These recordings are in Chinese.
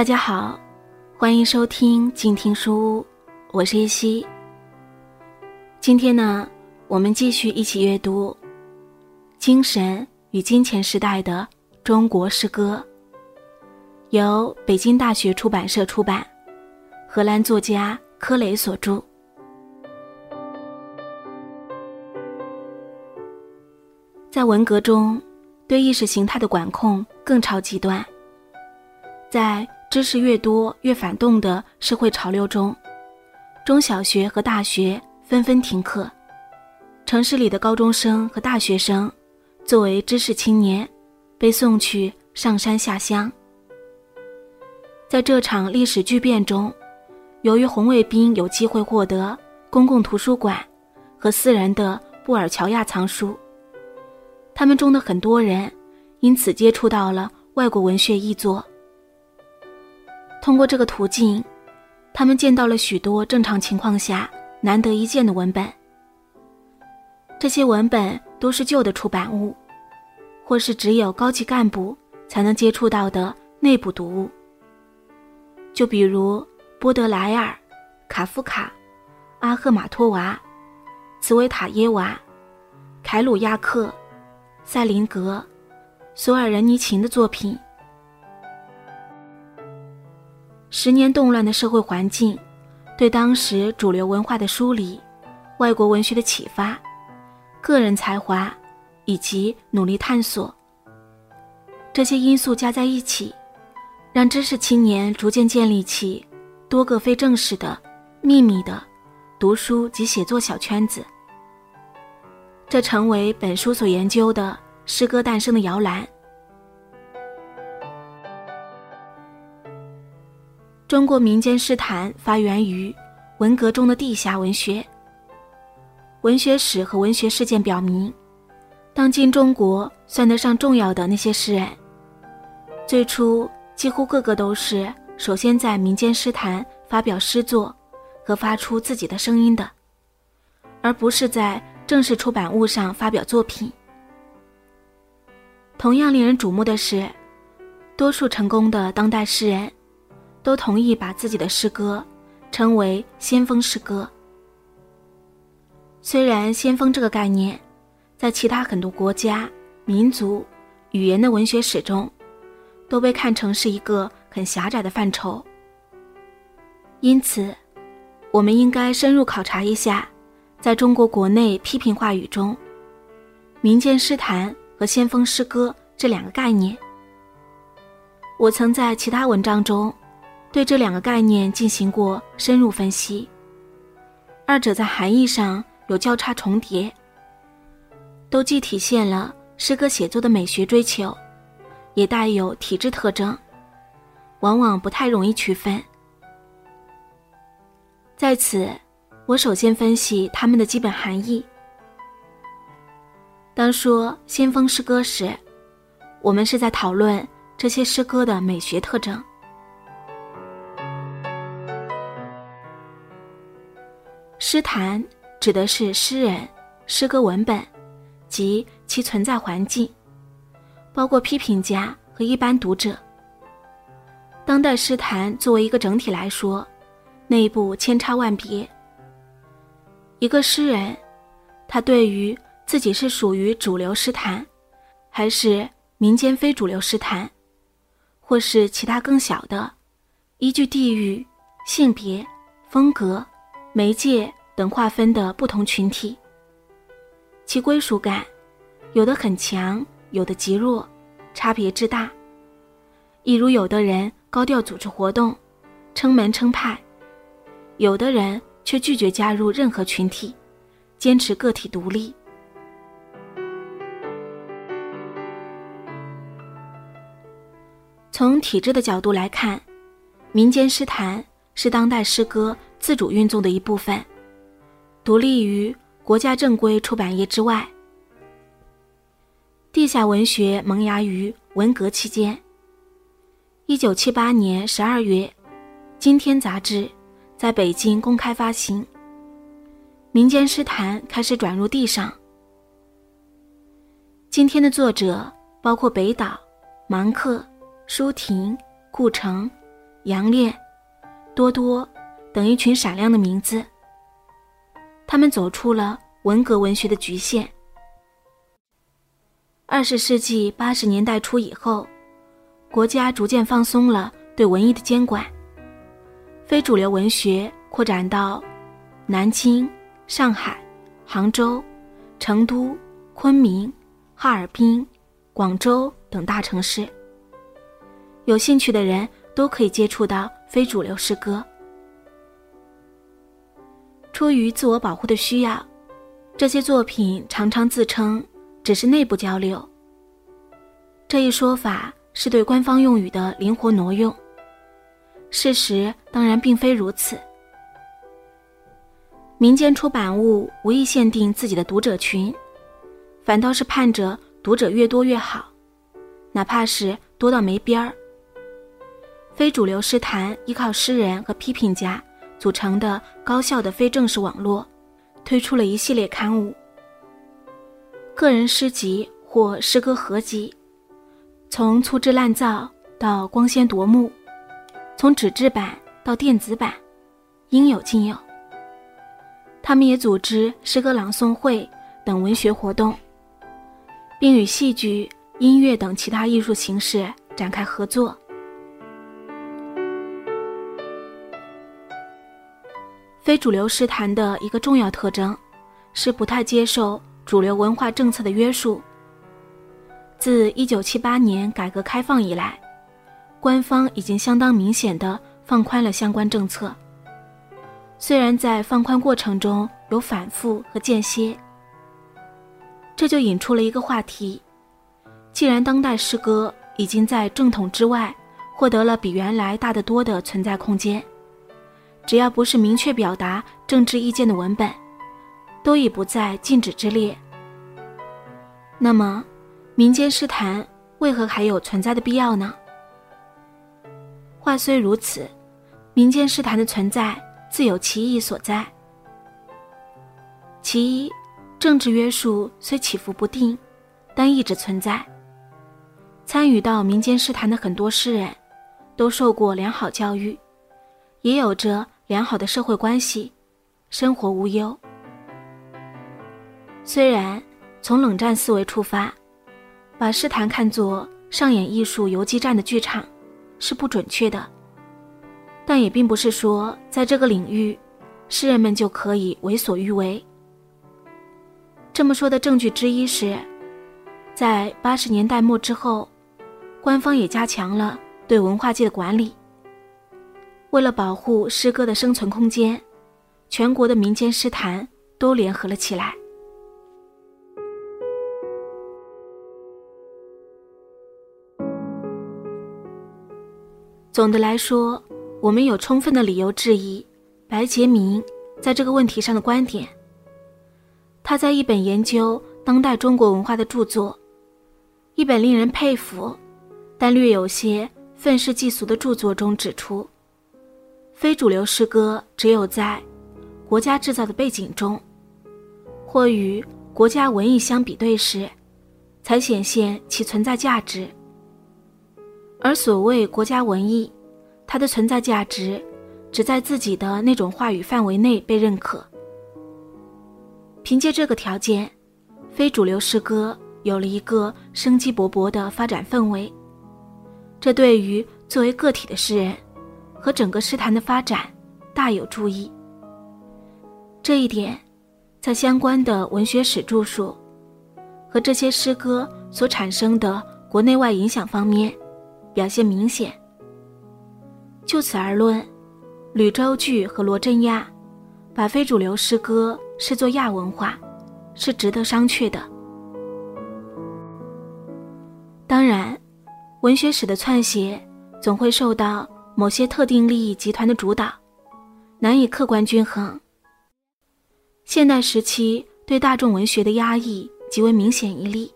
大家好，欢迎收听静听书屋，我是叶希。今天呢，我们继续一起阅读《精神与金钱时代的中国诗歌》，由北京大学出版社出版，荷兰作家柯雷所著。在文革中，对意识形态的管控更超极端。在知识越多越反动的社会潮流中，中小学和大学纷纷停课，城市里的高中生和大学生作为知识青年，被送去上山下乡。在这场历史巨变中，由于红卫兵有机会获得公共图书馆和私人的布尔乔亚藏书。他们中的很多人，因此接触到了外国文学译作。通过这个途径，他们见到了许多正常情况下难得一见的文本。这些文本都是旧的出版物，或是只有高级干部才能接触到的内部读物。就比如波德莱尔、卡夫卡、阿赫马托娃、茨维塔耶娃、凯鲁亚克。塞林格、索尔仁尼琴的作品。十年动乱的社会环境，对当时主流文化的梳理、外国文学的启发、个人才华以及努力探索，这些因素加在一起，让知识青年逐渐建立起多个非正式的、秘密的读书及写作小圈子。这成为本书所研究的诗歌诞生的摇篮。中国民间诗坛发源于文革中的地下文学。文学史和文学事件表明，当今中国算得上重要的那些诗人，最初几乎个个都是首先在民间诗坛发表诗作和发出自己的声音的，而不是在。正式出版物上发表作品。同样令人瞩目的是，多数成功的当代诗人，都同意把自己的诗歌称为先锋诗歌。虽然“先锋”这个概念，在其他很多国家、民族、语言的文学史中，都被看成是一个很狭窄的范畴。因此，我们应该深入考察一下。在中国国内批评话语中，民间诗坛和先锋诗歌这两个概念，我曾在其他文章中对这两个概念进行过深入分析。二者在含义上有交叉重叠，都既体现了诗歌写作的美学追求，也带有体质特征，往往不太容易区分。在此。我首先分析它们的基本含义。当说先锋诗歌时，我们是在讨论这些诗歌的美学特征。诗坛指的是诗人、诗歌文本及其存在环境，包括批评家和一般读者。当代诗坛作为一个整体来说，内部千差万别。一个诗人，他对于自己是属于主流诗坛，还是民间非主流诗坛，或是其他更小的，依据地域、性别、风格、媒介等划分的不同群体，其归属感有的很强，有的极弱，差别之大。一如有的人高调组织活动，称门称派，有的人。却拒绝加入任何群体，坚持个体独立。从体制的角度来看，民间诗坛是当代诗歌自主运作的一部分，独立于国家正规出版业之外。地下文学萌芽于文革期间。一九七八年十二月，《今天》杂志。在北京公开发行，民间诗坛开始转入地上。今天的作者包括北岛、芒克、舒婷、顾城、杨烈、多多等一群闪亮的名字。他们走出了文革文学的局限。二十世纪八十年代初以后，国家逐渐放松了对文艺的监管，非主流文学扩展到南京、上海、杭州、成都、昆明、哈尔滨、广州等大城市。有兴趣的人都可以接触到非主流诗歌。出于自我保护的需要，这些作品常常自称只是内部交流。这一说法是对官方用语的灵活挪用。事实当然并非如此。民间出版物无意限定自己的读者群，反倒是盼着读者越多越好，哪怕是多到没边儿。非主流诗坛依靠诗人和批评家。组成的高效的非正式网络，推出了一系列刊物、个人诗集或诗歌合集，从粗制滥造到光鲜夺目，从纸质版到电子版，应有尽有。他们也组织诗歌朗诵会等文学活动，并与戏剧、音乐等其他艺术形式展开合作。非主流诗坛的一个重要特征，是不太接受主流文化政策的约束。自1978年改革开放以来，官方已经相当明显的放宽了相关政策。虽然在放宽过程中有反复和间歇，这就引出了一个话题：既然当代诗歌已经在正统之外获得了比原来大得多的存在空间。只要不是明确表达政治意见的文本，都已不在禁止之列。那么，民间诗坛为何还有存在的必要呢？话虽如此，民间诗坛的存在自有其意所在。其一，政治约束虽起伏不定，但一直存在。参与到民间诗坛的很多诗人，都受过良好教育，也有着。良好的社会关系，生活无忧。虽然从冷战思维出发，把诗坛看作上演艺术游击战的剧场，是不准确的。但也并不是说在这个领域，诗人们就可以为所欲为。这么说的证据之一是，在八十年代末之后，官方也加强了对文化界的管理。为了保护诗歌的生存空间，全国的民间诗坛都联合了起来。总的来说，我们有充分的理由质疑白杰明在这个问题上的观点。他在一本研究当代中国文化的著作，一本令人佩服，但略有些愤世嫉俗的著作中指出。非主流诗歌只有在国家制造的背景中，或与国家文艺相比对时，才显现其存在价值。而所谓国家文艺，它的存在价值只在自己的那种话语范围内被认可。凭借这个条件，非主流诗歌有了一个生机勃勃的发展氛围。这对于作为个体的诗人。和整个诗坛的发展大有注意。这一点，在相关的文学史著述和这些诗歌所产生的国内外影响方面表现明显。就此而论，吕周句和罗振亚把非主流诗歌视作亚文化，是值得商榷的。当然，文学史的篡写总会受到。某些特定利益集团的主导，难以客观均衡。现代时期对大众文学的压抑极为明显一例。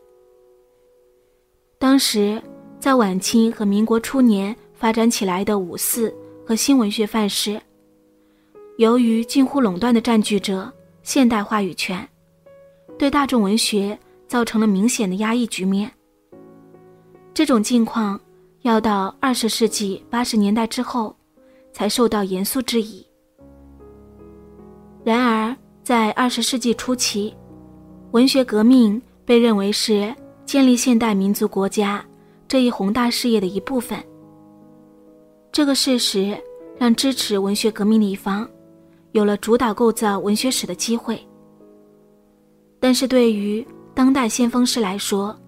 当时在晚清和民国初年发展起来的五四和新文学范式，由于近乎垄断的占据着现代话语权，对大众文学造成了明显的压抑局面。这种境况。要到二十世纪八十年代之后，才受到严肃质疑。然而，在二十世纪初期，文学革命被认为是建立现代民族国家这一宏大事业的一部分。这个事实让支持文学革命的一方有了主导构造文学史的机会。但是对于当代先锋诗来说，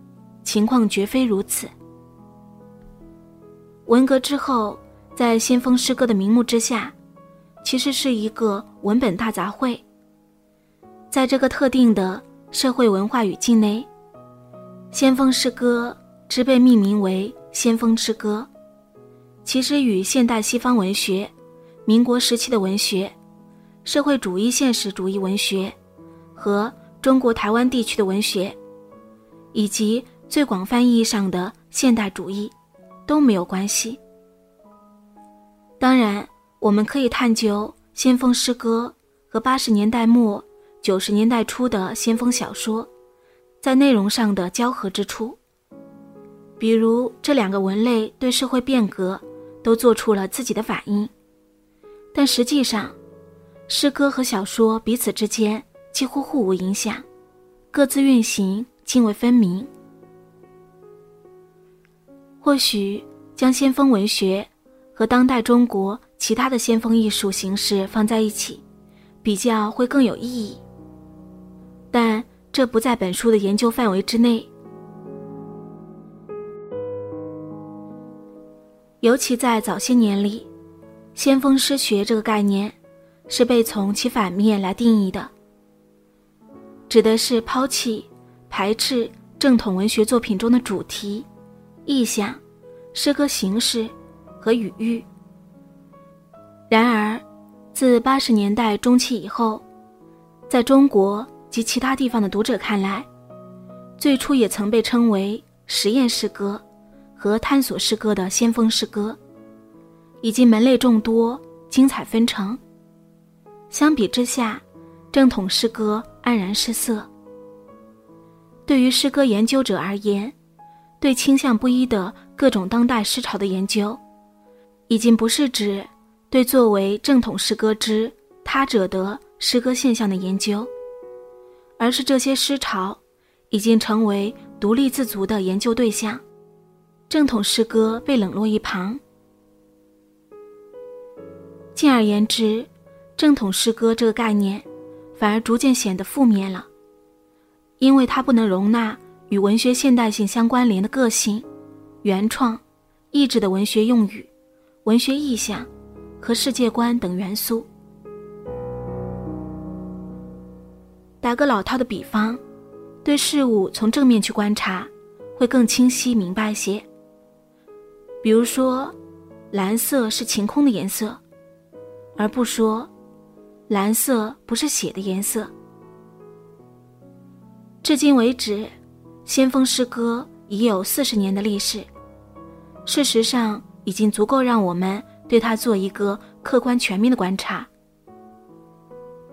情况绝非如此。文革之后，在先锋诗歌的名目之下，其实是一个文本大杂烩。在这个特定的社会文化语境内，先锋诗歌之被命名为先锋诗歌，其实与现代西方文学、民国时期的文学、社会主义现实主义文学和中国台湾地区的文学，以及最广泛意义上的现代主义都没有关系。当然，我们可以探究先锋诗歌和八十年代末。九十年代初的先锋小说，在内容上的交合之处，比如这两个文类对社会变革都做出了自己的反应，但实际上，诗歌和小说彼此之间几乎互无影响，各自运行泾渭分明。或许将先锋文学和当代中国其他的先锋艺术形式放在一起，比较会更有意义。但这不在本书的研究范围之内，尤其在早些年里，先锋诗学这个概念是被从其反面来定义的，指的是抛弃、排斥正统文学作品中的主题、意象、诗歌形式和语域。然而，自八十年代中期以后，在中国。及其他地方的读者看来，最初也曾被称为实验诗歌和探索诗歌的先锋诗歌，以及门类众多、精彩纷呈。相比之下，正统诗歌黯然失色。对于诗歌研究者而言，对倾向不一的各种当代诗潮的研究，已经不是指对作为正统诗歌之他者的诗歌现象的研究。而是这些诗潮已经成为独立自足的研究对象，正统诗歌被冷落一旁。进而言之，正统诗歌这个概念反而逐渐显得负面了，因为它不能容纳与文学现代性相关联的个性、原创、意志的文学用语、文学意象和世界观等元素。打个老套的比方，对事物从正面去观察，会更清晰明白些。比如说，蓝色是晴空的颜色，而不说蓝色不是血的颜色。至今为止，先锋诗歌已有四十年的历史，事实上已经足够让我们对它做一个客观全面的观察。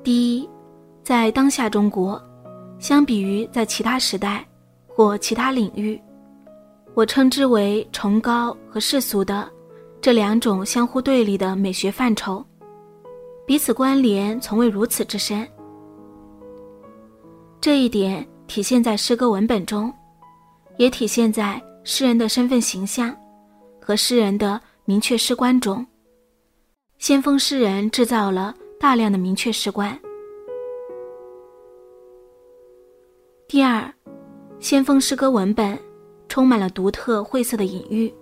第一。在当下中国，相比于在其他时代或其他领域，我称之为崇高和世俗的这两种相互对立的美学范畴，彼此关联从未如此之深。这一点体现在诗歌文本中，也体现在诗人的身份形象和诗人的明确诗观中。先锋诗人制造了大量的明确诗观。第二，先锋诗歌文本充满了独特晦涩的隐喻，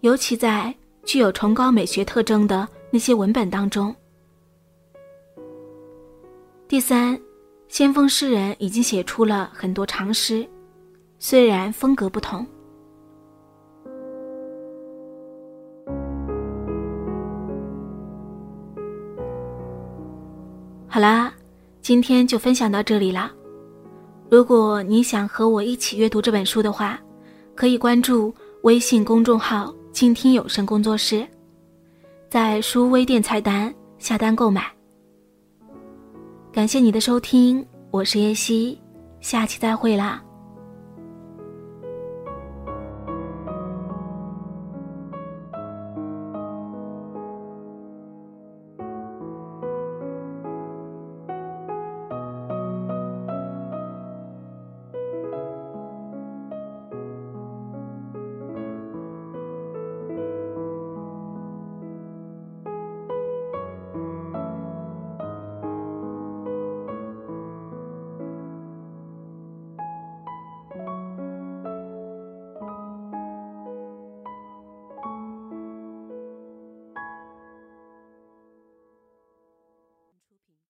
尤其在具有崇高美学特征的那些文本当中。第三，先锋诗人已经写出了很多长诗，虽然风格不同。好啦，今天就分享到这里啦。如果你想和我一起阅读这本书的话，可以关注微信公众号“静听有声工作室”，在书微店菜单下单购买。感谢你的收听，我是叶希，下期再会啦。